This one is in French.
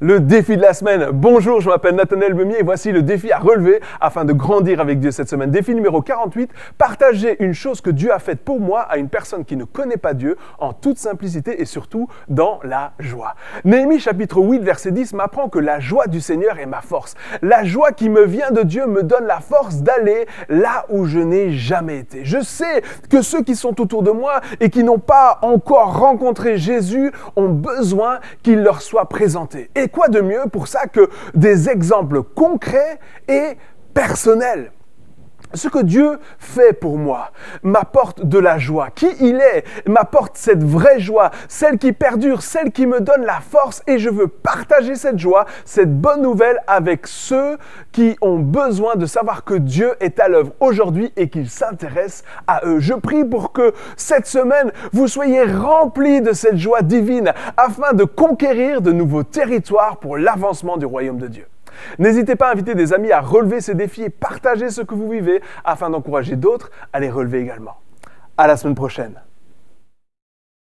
Le défi de la semaine. Bonjour, je m'appelle Nathaniel Bemier et voici le défi à relever afin de grandir avec Dieu cette semaine. Défi numéro 48, partager une chose que Dieu a faite pour moi à une personne qui ne connaît pas Dieu en toute simplicité et surtout dans la joie. Néhémie chapitre 8 verset 10 m'apprend que la joie du Seigneur est ma force. La joie qui me vient de Dieu me donne la force d'aller là où je n'ai jamais été. Je sais que ceux qui sont autour de moi et qui n'ont pas encore rencontré Jésus ont besoin qu'il leur soit présenté quoi de mieux pour ça que des exemples concrets et personnels? Ce que Dieu fait pour moi m'apporte de la joie. Qui il est m'apporte cette vraie joie, celle qui perdure, celle qui me donne la force et je veux partager cette joie, cette bonne nouvelle avec ceux qui ont besoin de savoir que Dieu est à l'œuvre aujourd'hui et qu'il s'intéresse à eux. Je prie pour que cette semaine, vous soyez remplis de cette joie divine afin de conquérir de nouveaux territoires pour l'avancement du royaume de Dieu. N'hésitez pas à inviter des amis à relever ces défis et partager ce que vous vivez afin d'encourager d'autres à les relever également. À la semaine prochaine.